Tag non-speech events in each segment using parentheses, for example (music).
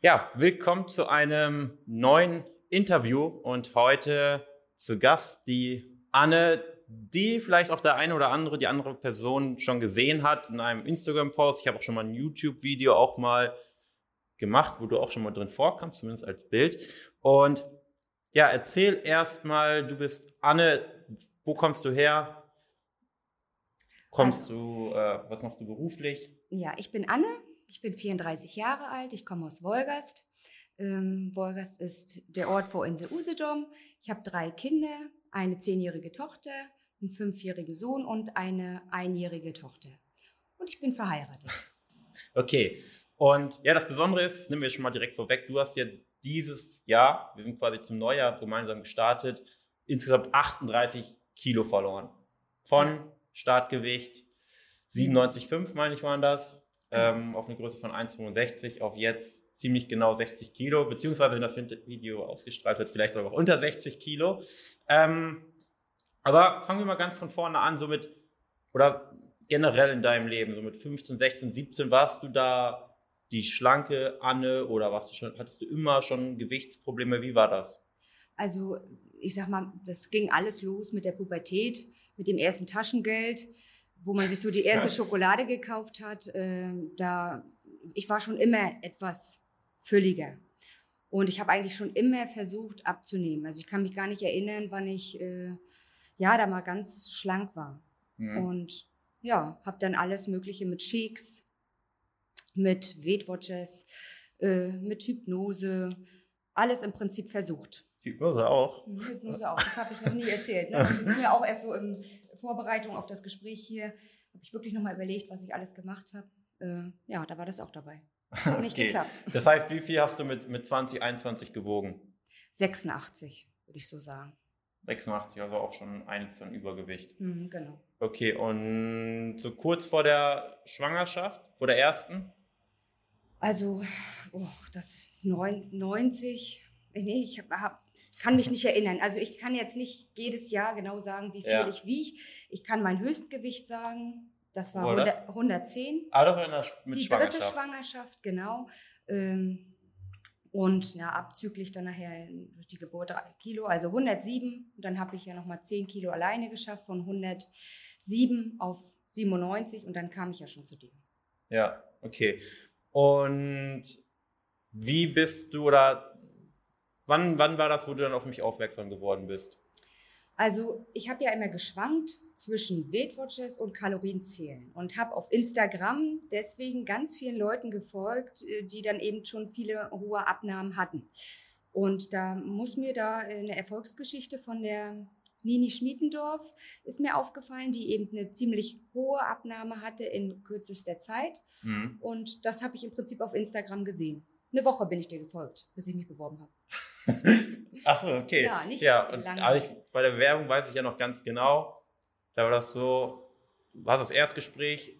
Ja, willkommen zu einem neuen Interview und heute zu Gast die Anne, die vielleicht auch der eine oder andere, die andere Person schon gesehen hat in einem Instagram-Post. Ich habe auch schon mal ein YouTube-Video auch mal gemacht, wo du auch schon mal drin vorkommst, zumindest als Bild. Und ja, erzähl erstmal, du bist Anne, wo kommst du her? Kommst also, du, äh, was machst du beruflich? Ja, ich bin Anne, ich bin 34 Jahre alt, ich komme aus Wolgast. Ähm, Wolgast ist der Ort vor Insel Usedom. Ich habe drei Kinder, eine zehnjährige Tochter, einen fünfjährigen Sohn und eine einjährige Tochter. Und ich bin verheiratet. (laughs) Okay. Und ja, das Besondere ist, das nehmen wir schon mal direkt vorweg, du hast jetzt dieses Jahr, wir sind quasi zum Neujahr gemeinsam gestartet, insgesamt 38 Kilo verloren. Von. Startgewicht 97,5, meine ich, waren das, ähm, auf eine Größe von 1,65 auf jetzt ziemlich genau 60 Kilo, beziehungsweise wenn das Video ausgestrahlt wird, vielleicht sogar unter 60 Kilo. Ähm, aber fangen wir mal ganz von vorne an, so mit, oder generell in deinem Leben, so mit 15, 16, 17, warst du da die schlanke Anne oder warst du schon, hattest du immer schon Gewichtsprobleme? Wie war das? Also, ich sag mal, das ging alles los mit der Pubertät, mit dem ersten Taschengeld wo man sich so die erste Schokolade gekauft hat, äh, da ich war schon immer etwas fülliger. Und ich habe eigentlich schon immer versucht abzunehmen. Also ich kann mich gar nicht erinnern, wann ich äh, ja da mal ganz schlank war. Mhm. Und ja, habe dann alles Mögliche mit Shakes, mit Weight Watchers, äh, mit Hypnose, alles im Prinzip versucht. Hypnose auch? Hypnose auch, das habe ich noch nie erzählt. Ne? Das ist mir auch erst so im Vorbereitung auf das Gespräch hier, habe ich wirklich nochmal überlegt, was ich alles gemacht habe. Äh, ja, da war das auch dabei. Hat (laughs) nicht okay. geklappt. Das heißt, wie viel hast du mit, mit 2021 gewogen? 86, würde ich so sagen. 86, also auch schon einiges an Übergewicht. Mhm, genau. Okay, und so kurz vor der Schwangerschaft, vor der ersten? Also, oh, das 90, nee, ich habe hab kann mich nicht erinnern. Also ich kann jetzt nicht jedes Jahr genau sagen, wie viel ja. ich wiege. Ich kann mein Höchstgewicht sagen. Das war 100, 110. Ah, das war mit Die dritte Schwangerschaft, genau. Ähm, und ja, abzüglich dann nachher durch die Geburt drei Kilo, also 107. Und dann habe ich ja nochmal 10 Kilo alleine geschafft, von 107 auf 97. Und dann kam ich ja schon zu dem. Ja, okay. Und wie bist du oder Wann, wann war das, wo du dann auf mich aufmerksam geworden bist? Also ich habe ja immer geschwankt zwischen Weight Watchers und Kalorienzählen und habe auf Instagram deswegen ganz vielen Leuten gefolgt, äh, die dann eben schon viele hohe Abnahmen hatten. Und da muss mir da eine Erfolgsgeschichte von der Nini Schmiedendorf ist mir aufgefallen, die eben eine ziemlich hohe Abnahme hatte in kürzester Zeit. Mhm. Und das habe ich im Prinzip auf Instagram gesehen. Eine Woche bin ich dir gefolgt, bis ich mich beworben habe. (laughs) Ach so, okay. Ja, nicht ja, lange. Also ich, bei der Werbung weiß ich ja noch ganz genau, da war das so, du hast das Erstgespräch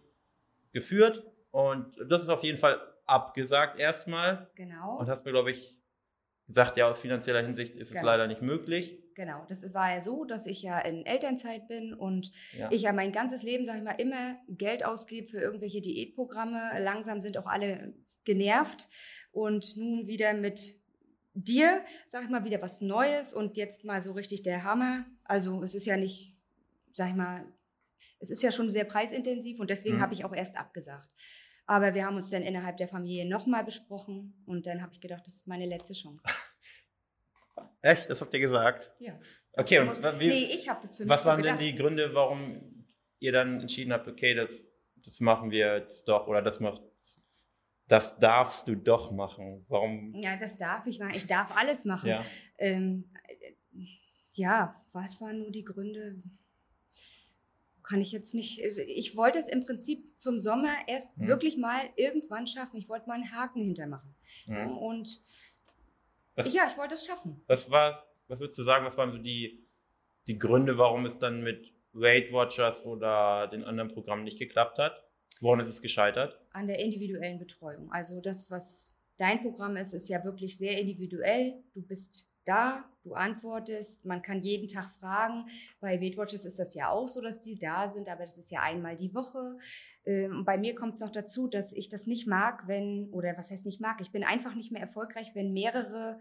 geführt und das ist auf jeden Fall abgesagt erstmal. Genau. Und hast mir, glaube ich, gesagt, ja, aus finanzieller Hinsicht ist genau. es leider nicht möglich. Genau, das war ja so, dass ich ja in Elternzeit bin und ja. ich ja mein ganzes Leben, sage ich mal, immer Geld ausgebe für irgendwelche Diätprogramme. Langsam sind auch alle genervt und nun wieder mit dir, sag ich mal, wieder was Neues und jetzt mal so richtig der Hammer. Also es ist ja nicht, sag ich mal, es ist ja schon sehr preisintensiv und deswegen mhm. habe ich auch erst abgesagt. Aber wir haben uns dann innerhalb der Familie nochmal besprochen und dann habe ich gedacht, das ist meine letzte Chance. (laughs) Echt? Das habt ihr gesagt? Ja. Okay, und wie, nee, ich habe das für mich Was waren so denn die Gründe, warum ihr dann entschieden habt, okay, das, das machen wir jetzt doch oder das macht das darfst du doch machen. Warum? Ja, das darf ich machen. Ich darf alles machen. Ja, ähm, ja was waren nur die Gründe? Kann ich jetzt nicht. Also ich wollte es im Prinzip zum Sommer erst hm. wirklich mal irgendwann schaffen. Ich wollte mal einen Haken hintermachen. Hm. Und was, ja, ich wollte es schaffen. Was war, was würdest du sagen, was waren so die, die Gründe, warum es dann mit Weight Watchers oder den anderen Programmen nicht geklappt hat? Woran ist es gescheitert? An der individuellen Betreuung. Also das, was dein Programm ist, ist ja wirklich sehr individuell. Du bist da, du antwortest, man kann jeden Tag fragen. Bei Weight Watchers ist das ja auch so, dass die da sind, aber das ist ja einmal die Woche. Ähm, bei mir kommt es noch dazu, dass ich das nicht mag, wenn, oder was heißt nicht mag, ich bin einfach nicht mehr erfolgreich, wenn mehrere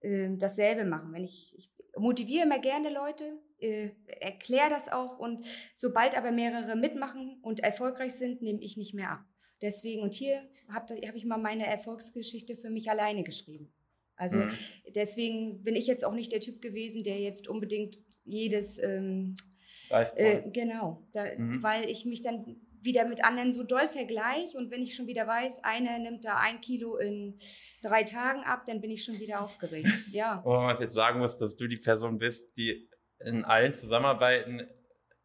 äh, dasselbe machen. Wenn ich, ich motiviere immer gerne Leute, äh, erkläre das auch und sobald aber mehrere mitmachen und erfolgreich sind, nehme ich nicht mehr ab. Deswegen, und hier habe hab ich mal meine Erfolgsgeschichte für mich alleine geschrieben. Also mhm. deswegen bin ich jetzt auch nicht der Typ gewesen, der jetzt unbedingt jedes ähm, äh, genau, da, mhm. weil ich mich dann wieder mit anderen so doll vergleiche und wenn ich schon wieder weiß, einer nimmt da ein Kilo in drei Tagen ab, dann bin ich schon wieder aufgeregt. Ja. (laughs) Wo man jetzt sagen muss, dass du die Person bist, die in allen Zusammenarbeiten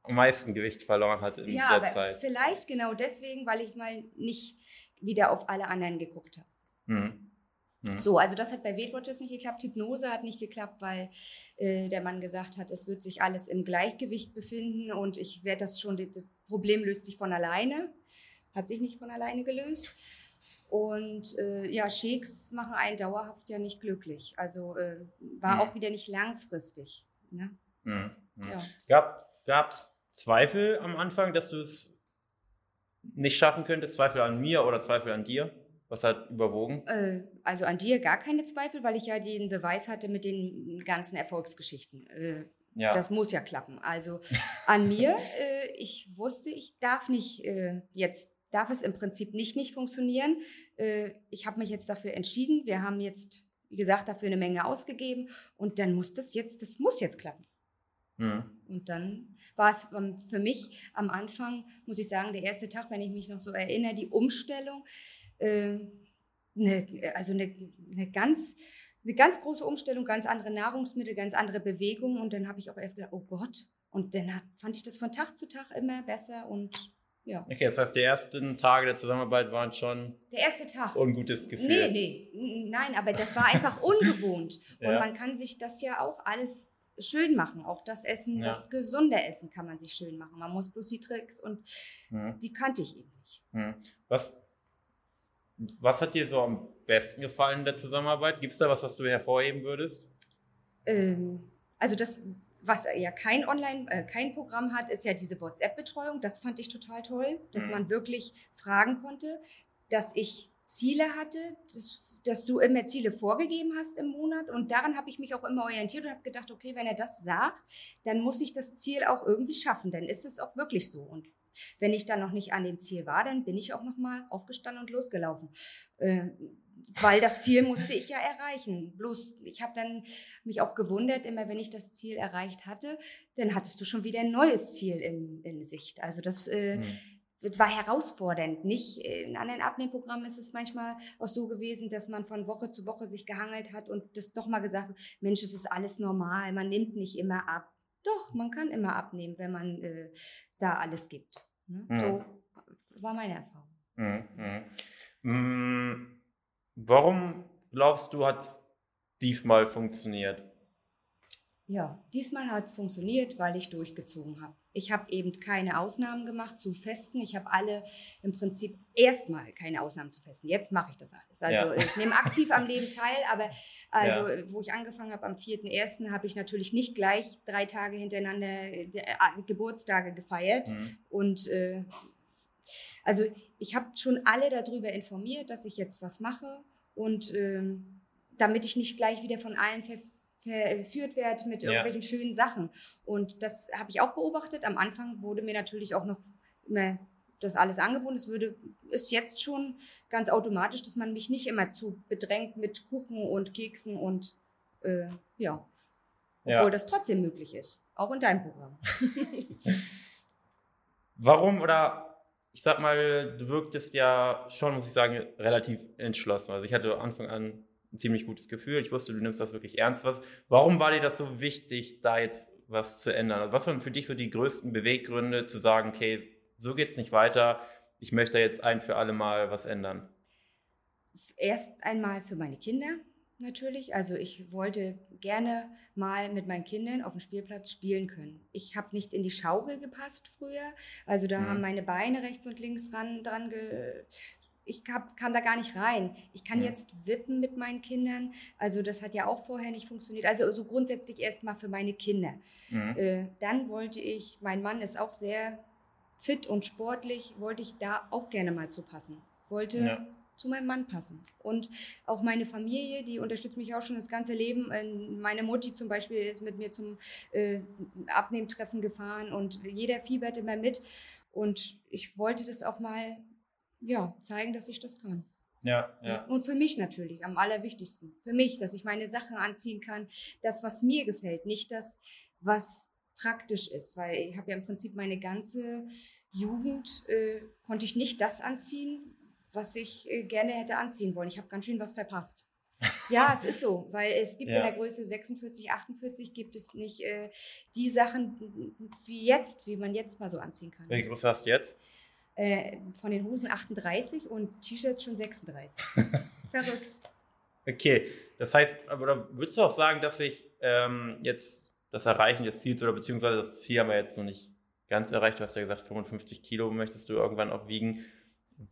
am meisten Gewicht verloren hat in ja, der aber Zeit. Vielleicht genau deswegen, weil ich mal nicht wieder auf alle anderen geguckt habe. Mhm. Mhm. So, also das hat bei Weight Watchers nicht geklappt. Hypnose hat nicht geklappt, weil äh, der Mann gesagt hat, es wird sich alles im Gleichgewicht befinden und ich werde das schon, das Problem löst sich von alleine. Hat sich nicht von alleine gelöst. Und äh, ja, Shakes machen einen dauerhaft ja nicht glücklich. Also äh, war mhm. auch wieder nicht langfristig. Ne? Mhm. mhm. Ja. Gab es Zweifel am Anfang, dass du es nicht schaffen könntest? Zweifel an mir oder Zweifel an dir? Was hat überwogen? Äh, also an dir gar keine Zweifel, weil ich ja den Beweis hatte mit den ganzen Erfolgsgeschichten. Äh, ja. Das muss ja klappen. Also an mir, (laughs) äh, ich wusste, ich darf nicht jetzt, darf es im Prinzip nicht nicht funktionieren. Ich habe mich jetzt dafür entschieden. Wir haben jetzt, wie gesagt, dafür eine Menge ausgegeben und dann muss das jetzt, das muss jetzt klappen. Mhm. Und dann war es für mich am Anfang, muss ich sagen, der erste Tag, wenn ich mich noch so erinnere, die Umstellung äh, eine, also eine, eine ganz eine ganz große Umstellung, ganz andere Nahrungsmittel, ganz andere Bewegungen. Und dann habe ich auch erst gedacht, oh Gott. Und dann hat, fand ich das von Tag zu Tag immer besser und ja. Okay, das heißt, die ersten Tage der Zusammenarbeit waren schon. Der erste Tag. Ungutes Gefühl. Nee, nee, nein, aber das war einfach (laughs) ungewohnt. Und ja. man kann sich das ja auch alles schön machen. Auch das Essen, ja. das gesunde Essen kann man sich schön machen. Man muss bloß die Tricks und mhm. die kannte ich eben nicht. Mhm. Was was hat dir so am besten gefallen in der Zusammenarbeit? Gibt es da was, was du hervorheben würdest? Ähm, also das, was ja kein Online, äh, kein Programm hat, ist ja diese WhatsApp-Betreuung. Das fand ich total toll, dass mhm. man wirklich fragen konnte, dass ich Ziele hatte, dass, dass du immer Ziele vorgegeben hast im Monat. Und daran habe ich mich auch immer orientiert und habe gedacht, okay, wenn er das sagt, dann muss ich das Ziel auch irgendwie schaffen. Dann ist es auch wirklich so. Und wenn ich dann noch nicht an dem Ziel war, dann bin ich auch noch mal aufgestanden und losgelaufen. Äh, weil das Ziel musste ich ja erreichen. Bloß, ich habe dann mich auch gewundert, immer wenn ich das Ziel erreicht hatte, dann hattest du schon wieder ein neues Ziel in, in Sicht. Also das äh, mhm. War herausfordernd. Nicht in anderen Abnehmprogrammen ist es manchmal auch so gewesen, dass man von Woche zu Woche sich gehangelt hat und das doch mal gesagt hat, Mensch, es ist alles normal, man nimmt nicht immer ab. Doch, man kann immer abnehmen, wenn man äh, da alles gibt. Ne? Mhm. So war meine Erfahrung. Mhm. Mhm. Warum glaubst du, hat es diesmal funktioniert? Ja, diesmal hat es funktioniert, weil ich durchgezogen habe. Ich habe eben keine Ausnahmen gemacht zu Festen. Ich habe alle im Prinzip erstmal keine Ausnahmen zu Festen. Jetzt mache ich das alles. Also ja. ich nehme aktiv am Leben teil, aber (laughs) also ja. wo ich angefangen habe am 4.1. habe ich natürlich nicht gleich drei Tage hintereinander äh, Geburtstage gefeiert. Mhm. Und äh, also ich habe schon alle darüber informiert, dass ich jetzt was mache und ähm, damit ich nicht gleich wieder von allen ver verführt werde mit irgendwelchen ja. schönen Sachen. Und das habe ich auch beobachtet. Am Anfang wurde mir natürlich auch noch immer das alles angeboten. Es würde, ist jetzt schon ganz automatisch, dass man mich nicht immer zu bedrängt mit Kuchen und Keksen und äh, ja. Obwohl ja. das trotzdem möglich ist. Auch in deinem Programm. (laughs) Warum oder ich sag mal, du wirktest ja schon, muss ich sagen, relativ entschlossen. Also ich hatte Anfang an ein ziemlich gutes Gefühl. Ich wusste, du nimmst das wirklich ernst. Was, warum war dir das so wichtig, da jetzt was zu ändern? Was waren für dich so die größten Beweggründe, zu sagen, okay, so geht es nicht weiter, ich möchte jetzt ein für alle Mal was ändern? Erst einmal für meine Kinder natürlich. Also ich wollte gerne mal mit meinen Kindern auf dem Spielplatz spielen können. Ich habe nicht in die Schaukel gepasst früher. Also da mhm. haben meine Beine rechts und links dran, dran ge ich hab, kann da gar nicht rein. Ich kann jetzt wippen mit meinen Kindern. Also das hat ja auch vorher nicht funktioniert. Also so also grundsätzlich erstmal für meine Kinder. Mhm. Äh, dann wollte ich, mein Mann ist auch sehr fit und sportlich, wollte ich da auch gerne mal zu passen. Wollte ja. zu meinem Mann passen. Und auch meine Familie, die unterstützt mich auch schon das ganze Leben. Ähm, meine Mutti zum Beispiel ist mit mir zum äh, Abnehmtreffen gefahren und jeder fiebert immer mit. Und ich wollte das auch mal ja, zeigen, dass ich das kann. Ja, ja. Und für mich natürlich, am allerwichtigsten. Für mich, dass ich meine Sachen anziehen kann, das, was mir gefällt, nicht das, was praktisch ist, weil ich habe ja im Prinzip meine ganze Jugend, äh, konnte ich nicht das anziehen, was ich äh, gerne hätte anziehen wollen. Ich habe ganz schön was verpasst. (laughs) Ja, es ist so, weil es gibt ja. in der Größe 46, 48 gibt es nicht äh, die Sachen wie jetzt, wie man jetzt mal so anziehen kann. Welche Größe hast du jetzt? Äh, von den Hosen 38 und T-Shirts schon 36. (laughs) Verrückt. Okay, das heißt, aber würdest du auch sagen, dass sich ähm, jetzt das Erreichen des Ziels oder beziehungsweise das Ziel haben wir jetzt noch nicht ganz erreicht. Du hast ja gesagt, 55 Kilo möchtest du irgendwann auch wiegen.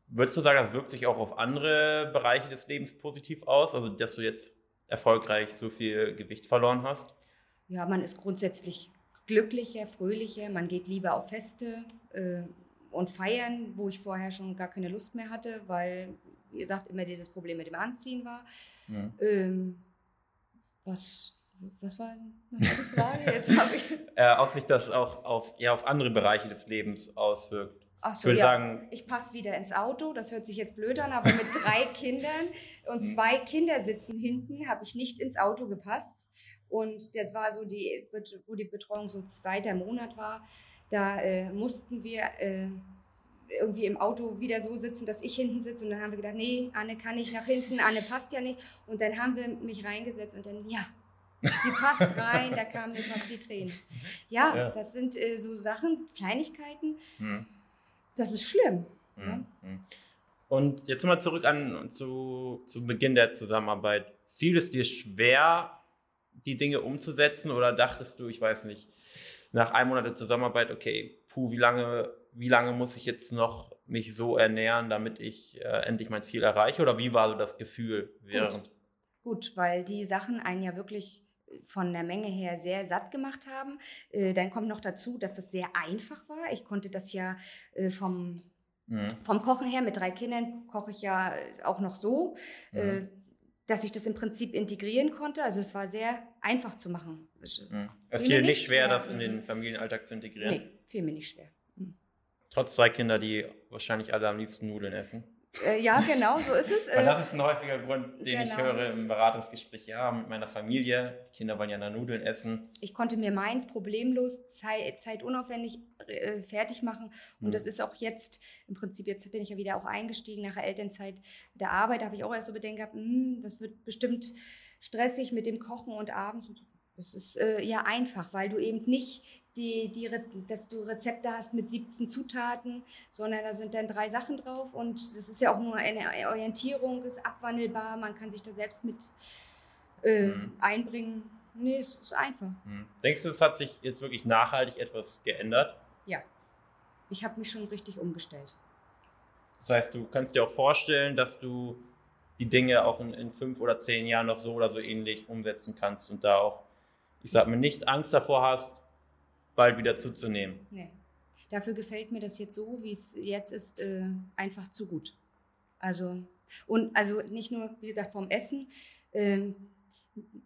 Würdest du sagen, das wirkt sich auch auf andere Bereiche des Lebens positiv aus? Also, dass du jetzt erfolgreich so viel Gewicht verloren hast? Ja, man ist grundsätzlich glücklicher, fröhlicher, man geht lieber auf Feste äh, und feiern, wo ich vorher schon gar keine Lust mehr hatte, weil, wie gesagt, immer dieses Problem mit dem Anziehen war. Mhm. Ähm, was was war die Frage? Jetzt habe ich. (laughs) äh, ob sich das auch auf, ja, auf andere Bereiche des Lebens auswirkt. Ach so, ich würde ja. sagen. Ich passe wieder ins Auto, das hört sich jetzt blöd an, aber mit drei (laughs) Kindern und hm. zwei Kindersitzen hinten habe ich nicht ins Auto gepasst. Und das war so die, wo die Betreuung so zweiter Monat war, da äh, mussten wir äh, irgendwie im Auto wieder so sitzen, dass ich hinten sitze. Und dann haben wir gedacht, nee, Anne kann nicht nach hinten, Anne passt ja nicht. Und dann haben wir mich reingesetzt und dann, ja, Sie passt (laughs) rein, da kamen mir fast die Tränen. Ja, ja. das sind äh, so Sachen, Kleinigkeiten. Hm. Das ist schlimm. Hm. Ja? Hm. Und jetzt mal zurück an zu, zu Beginn der Zusammenarbeit. Fiel es dir schwer, die Dinge umzusetzen oder dachtest du, ich weiß nicht, nach einem Monat der Zusammenarbeit, okay, puh, wie lange, wie lange muss ich jetzt noch mich so ernähren, damit ich äh, endlich mein Ziel erreiche? Oder wie war so das Gefühl während? Gut. Gut, weil die Sachen einen ja wirklich von der Menge her sehr satt gemacht haben. Äh, dann kommt noch dazu, dass das sehr einfach war. Ich konnte das ja äh, vom, mhm. vom Kochen her, mit drei Kindern koche ich ja auch noch so, äh, mhm. Dass ich das im Prinzip integrieren konnte. Also es war sehr einfach zu machen. Mhm. Es fiel nicht schwer, das in den Familienalltag zu integrieren? Nee, fiel mir nicht schwer. Mhm. Trotz zwei Kinder, die wahrscheinlich alle am liebsten Nudeln essen. Äh, ja, genau, so ist es. Weil das ist ein häufiger Grund, den genau. ich höre im Beratungsgespräch. Ja, mit meiner Familie. Die Kinder wollen ja nach Nudeln essen. Ich konnte mir meins problemlos, zeit, zeitunaufwendig äh, fertig machen. Und hm. das ist auch jetzt, im Prinzip, jetzt bin ich ja wieder auch eingestiegen nach der Elternzeit der Arbeit. Da habe ich auch erst so Bedenken gehabt, hm, das wird bestimmt stressig mit dem Kochen und abends. Das ist äh, ja einfach, weil du eben nicht die, die, dass du Rezepte hast mit 17 Zutaten, sondern da sind dann drei Sachen drauf und das ist ja auch nur eine Orientierung, ist abwandelbar, man kann sich da selbst mit äh, mhm. einbringen. Nee, es ist einfach. Mhm. Denkst du, es hat sich jetzt wirklich nachhaltig etwas geändert? Ja. Ich habe mich schon richtig umgestellt. Das heißt, du kannst dir auch vorstellen, dass du die Dinge auch in, in fünf oder zehn Jahren noch so oder so ähnlich umsetzen kannst und da auch, ich sag mal, nicht Angst davor hast, bald wieder zuzunehmen. Nee. Dafür gefällt mir das jetzt so, wie es jetzt ist, äh, einfach zu gut. Also, und also nicht nur, wie gesagt, vom Essen. Ähm,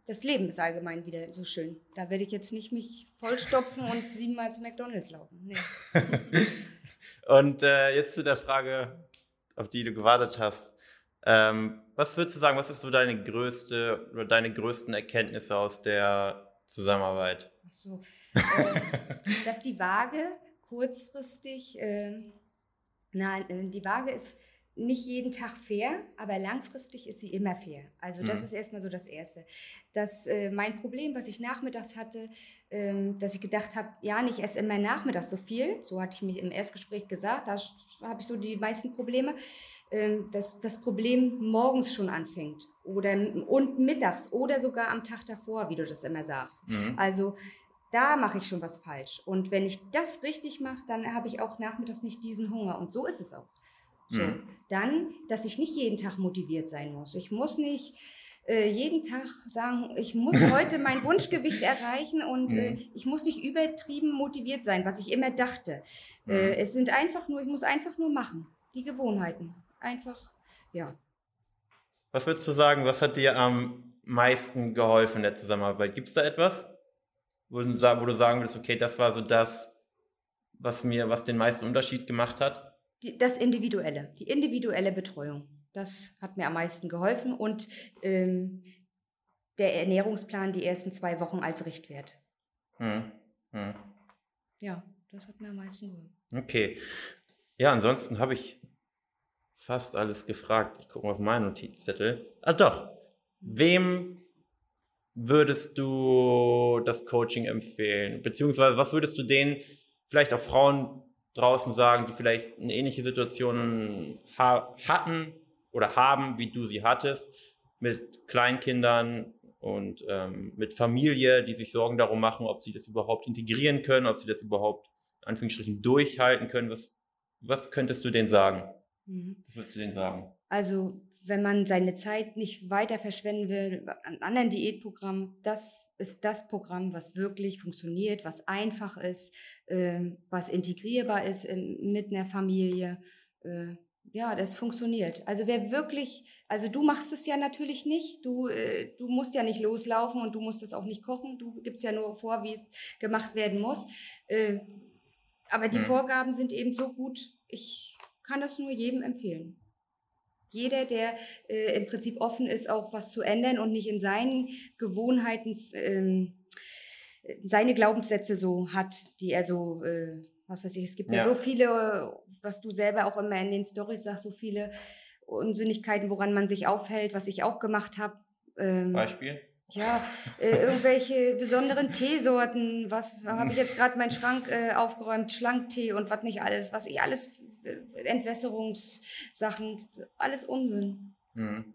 das Leben ist allgemein wieder so schön. Da werde ich jetzt nicht mich vollstopfen und (laughs) siebenmal zu McDonalds laufen. Nee. (laughs) und äh, jetzt zu der Frage, auf die du gewartet hast. Ähm, was würdest du sagen, was ist so deine größte oder deine größten Erkenntnisse aus der Zusammenarbeit? Ach so. (laughs) Dass die Waage kurzfristig, äh, nein, die Waage ist nicht jeden Tag fair, aber langfristig ist sie immer fair. Also das mhm. ist erstmal so das Erste. Das, äh, mein Problem, was ich nachmittags hatte, ähm, dass ich gedacht habe, ja, ich esse immer nachmittags so viel. So hatte ich mich im Erstgespräch gesagt. Da habe ich so die meisten Probleme. Ähm, dass das Problem morgens schon anfängt oder und mittags oder sogar am Tag davor, wie du das immer sagst. Mhm. Also da mache ich schon was falsch. Und wenn ich das richtig mache, dann habe ich auch nachmittags nicht diesen Hunger. Und so ist es auch. So. Mhm. Dann, dass ich nicht jeden Tag motiviert sein muss. Ich muss nicht äh, jeden Tag sagen, ich muss (laughs) heute mein Wunschgewicht erreichen und äh, mhm. äh, ich muss nicht übertrieben motiviert sein, was ich immer dachte. Mhm. Äh, es sind einfach nur, ich muss einfach nur machen. Die Gewohnheiten. Einfach, ja. Was würdest du sagen, was hat dir am meisten geholfen in der Zusammenarbeit? Gibt es da etwas, wo du, sagen würdest, okay, das war so das, was mir, was den meisten Unterschied gemacht hat? Die, das Individuelle, die individuelle Betreuung. Das hat mir am meisten geholfen und ähm, der Ernährungsplan die ersten zwei Wochen als Richtwert. Hm. Hm. Ja, das hat mir am meisten geholfen. Okay. Ja, ansonsten habe ich fast alles gefragt. Ich gucke mal auf meinen Notizzettel. Ah, doch. Wem würdest du das Coaching empfehlen? Beziehungsweise, was würdest du denen, vielleicht auch Frauen draußen sagen, die vielleicht eine ähnliche Situation ha hatten oder haben, wie du sie hattest, mit Kleinkindern und ähm, mit Familie, die sich Sorgen darum machen, ob sie das überhaupt integrieren können, ob sie das überhaupt in Anführungsstrichen durchhalten können. Was, was könntest du denen sagen? Mhm. Was würdest du denen sagen? Also wenn man seine Zeit nicht weiter verschwenden will an anderen Diätprogrammen, das ist das Programm, was wirklich funktioniert, was einfach ist, äh, was integrierbar ist in, mit einer Familie. Äh, ja, das funktioniert. Also wer wirklich, also du machst es ja natürlich nicht, du, äh, du musst ja nicht loslaufen und du musst es auch nicht kochen, du gibst ja nur vor, wie es gemacht werden muss. Äh, aber die mhm. Vorgaben sind eben so gut, ich kann das nur jedem empfehlen. Jeder, der äh, im Prinzip offen ist, auch was zu ändern und nicht in seinen Gewohnheiten ähm, seine Glaubenssätze so hat, die er so äh, was weiß ich, es gibt ja. ja. so viele, was du selber auch immer in den Stories sagst, so viele Unsinnigkeiten, woran man sich aufhält, was ich auch gemacht habe. Ähm, Beispiel? Ja, äh, irgendwelche (laughs) besonderen Teesorten, was habe ich jetzt (laughs) gerade meinen Schrank äh, aufgeräumt, Schlanktee und was nicht alles, was ich alles, Entwässerungssachen, alles Unsinn. Hm.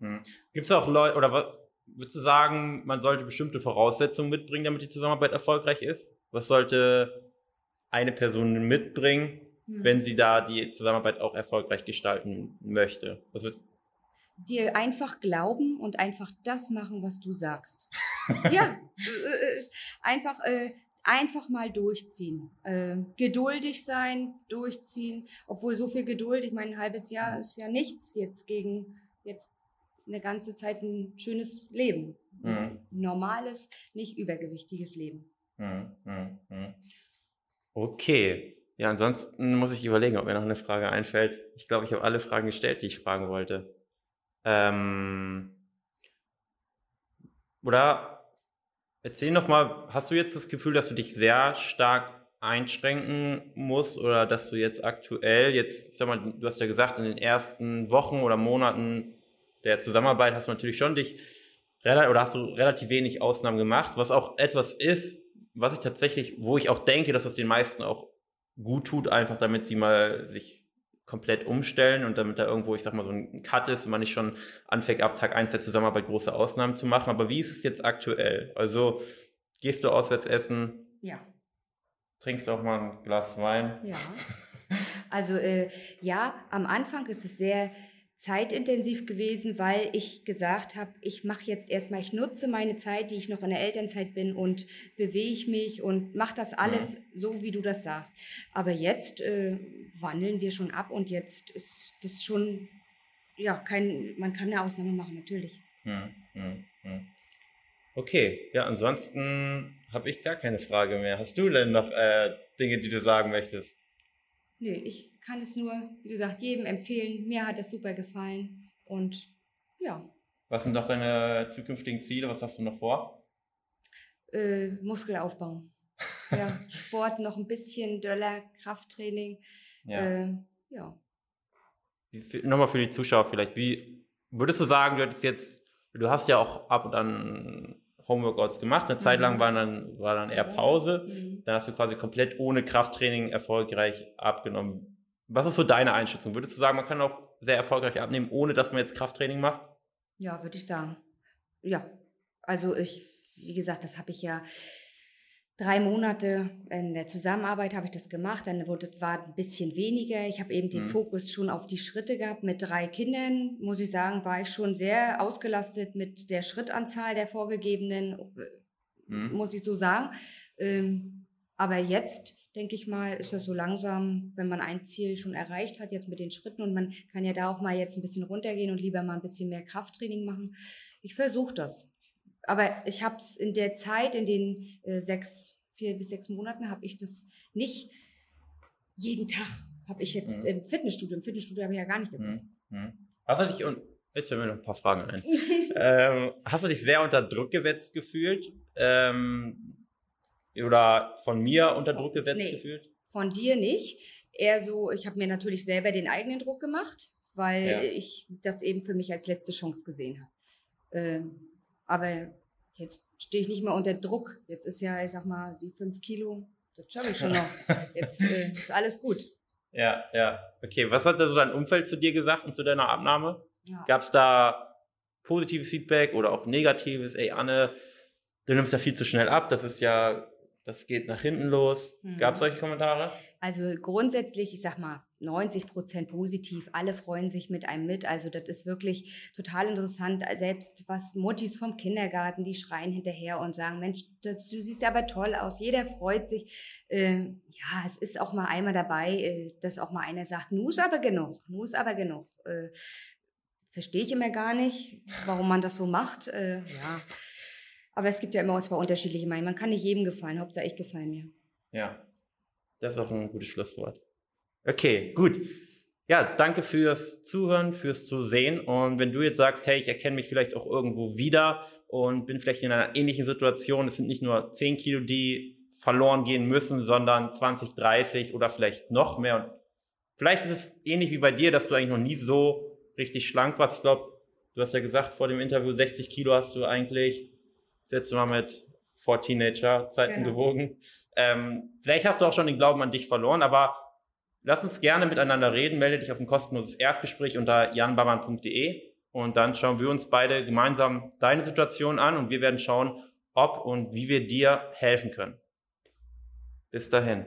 Hm. Gibt es auch Leute, oder was, würdest du sagen, man sollte bestimmte Voraussetzungen mitbringen, damit die Zusammenarbeit erfolgreich ist? Was sollte eine Person mitbringen, hm. wenn sie da die Zusammenarbeit auch erfolgreich gestalten möchte? Was wird's? Dir einfach glauben und einfach das machen, was du sagst. (laughs) ja, äh, einfach äh, einfach mal durchziehen. Äh, geduldig sein, durchziehen. Obwohl so viel Geduld, ich meine, ein halbes Jahr ist ja nichts jetzt gegen jetzt eine ganze Zeit ein schönes Leben. Mhm. Normales, nicht übergewichtiges Leben. Mhm. Mhm. Okay. Ja, ansonsten muss ich überlegen, ob mir noch eine Frage einfällt. Ich glaube, ich habe alle Fragen gestellt, die ich fragen wollte. Ähm, oder erzähl noch mal, hast du jetzt das Gefühl, dass du dich sehr stark einschränken musst oder dass du jetzt aktuell, jetzt, ich sag mal, du hast ja gesagt, in den ersten Wochen oder Monaten der Zusammenarbeit hast du natürlich schon dich oder hast du relativ wenig Ausnahmen gemacht, was auch etwas ist, was ich tatsächlich, wo ich auch denke, dass es den meisten auch gut tut, einfach damit sie mal sich komplett umstellen und damit da irgendwo, ich sag mal, so ein Cut ist und man nicht schon anfängt, ab Tag 1 der Zusammenarbeit große Ausnahmen zu machen. Aber wie ist es jetzt aktuell? Also gehst du auswärts essen? Ja. Trinkst du auch mal ein Glas Wein? Ja. (laughs) Also äh, ja, am Anfang ist es sehr zeitintensiv gewesen, weil ich gesagt habe, ich mache jetzt erstmal, ich nutze meine Zeit, die ich noch in der Elternzeit bin und bewege mich und mache das alles ja. so, wie du das sagst. Aber jetzt äh, wandeln wir schon ab und jetzt ist das schon, ja, kein, man kann eine Ausnahme machen, natürlich. Hm, hm. Okay, ja, ansonsten habe ich gar keine Frage mehr. Hast du denn noch äh, Dinge, die du sagen möchtest? Nö, ich kann es nur, wie gesagt, jedem empfehlen. Mir hat es super gefallen und ja. Was sind doch deine zukünftigen Ziele? Was hast du noch vor? Äh, Muskelaufbau. (laughs) ja, Sport noch ein bisschen, Döller, Krafttraining. Ja. Äh, ja. Nochmal für die Zuschauer vielleicht. Wie würdest du sagen, du hattest jetzt, du hast ja auch ab und an Homeworkouts gemacht. Eine Zeit lang mhm. war dann, war dann eher Pause. Mhm. Dann hast du quasi komplett ohne Krafttraining erfolgreich abgenommen. Was ist so deine Einschätzung? Würdest du sagen, man kann auch sehr erfolgreich abnehmen, ohne dass man jetzt Krafttraining macht? Ja, würde ich sagen. Ja. Also ich, wie gesagt, das habe ich ja drei Monate in der Zusammenarbeit habe ich das gemacht, dann wurde, war ein bisschen weniger. Ich habe eben den mhm. Fokus schon auf die Schritte gehabt. Mit drei Kindern, muss ich sagen, war ich schon sehr ausgelastet mit der Schrittanzahl der vorgegebenen, mhm. muss ich so sagen. Ähm, aber jetzt, denke ich mal, ist das so langsam, wenn man ein Ziel schon erreicht hat, jetzt mit den Schritten und man kann ja da auch mal jetzt ein bisschen runtergehen und lieber mal ein bisschen mehr Krafttraining machen. Ich versuche das aber ich habe es in der Zeit, in den äh, sechs, vier bis sechs Monaten, habe ich das nicht jeden Tag. Habe ich jetzt mhm. im Fitnessstudio, im Fitnessstudio habe ich ja gar nicht gesessen. Mhm. mhm. Hast du dich, und jetzt fällt mir noch ein paar Fragen ein. (laughs) ähm, hast du dich sehr unter Druck gesetzt gefühlt? Ähm, oder von mir unter Druck gesetzt nee, gefühlt? Von dir nicht. Eher so, ich habe mir natürlich selber den eigenen Druck gemacht, weil ja. ich das eben für mich als letzte Chance gesehen habe. Ähm, aber jetzt stehe ich nicht mehr unter Druck. Jetzt ist ja, ich sag mal, die fünf Kilo, das schaffe ich schon noch. (laughs) Jetzt äh, ist alles gut. Ja, ja. Okay, was hat da so dein Umfeld zu dir gesagt und zu deiner Abnahme? Ja. Gab es da positives Feedback oder auch negatives? Ey, Anne, du nimmst ja viel zu schnell ab. Das ist ja, das geht nach hinten los. Mhm. Gab es solche Kommentare? Also grundsätzlich, ich sag mal, 90 Prozent positiv. Alle freuen sich mit einem mit. Also das ist wirklich total interessant. Selbst was Muttis vom Kindergarten, die schreien hinterher und sagen, Mensch, das, du siehst aber toll aus. Jeder freut sich. Ähm, ja, es ist auch mal einmal dabei, äh, dass auch mal einer sagt, nu ist aber genug, nu ist aber genug. Äh, Verstehe ich immer gar nicht, warum man das so macht. Äh, ja. Aber es gibt ja immer zwei unterschiedliche Meinungen. Man kann nicht jedem gefallen. Hauptsache ich gefallen mir. Ja, das ist auch ein gutes Schlusswort. Okay, gut. Ja, danke fürs Zuhören, fürs Zusehen. Und wenn du jetzt sagst, hey, ich erkenne mich vielleicht auch irgendwo wieder und bin vielleicht in einer ähnlichen Situation, es sind nicht nur 10 Kilo, die verloren gehen müssen, sondern 20, 30 oder vielleicht noch mehr. Und vielleicht ist es ähnlich wie bei dir, dass du eigentlich noch nie so richtig schlank warst. Ich glaube, du hast ja gesagt vor dem Interview, 60 Kilo hast du eigentlich letzte Mal mit vor Teenager-Zeiten genau. gewogen. Ähm, vielleicht hast du auch schon den Glauben an dich verloren, aber Lass uns gerne miteinander reden. Melde dich auf ein kostenloses Erstgespräch unter janbarmann.de und dann schauen wir uns beide gemeinsam deine Situation an und wir werden schauen, ob und wie wir dir helfen können. Bis dahin.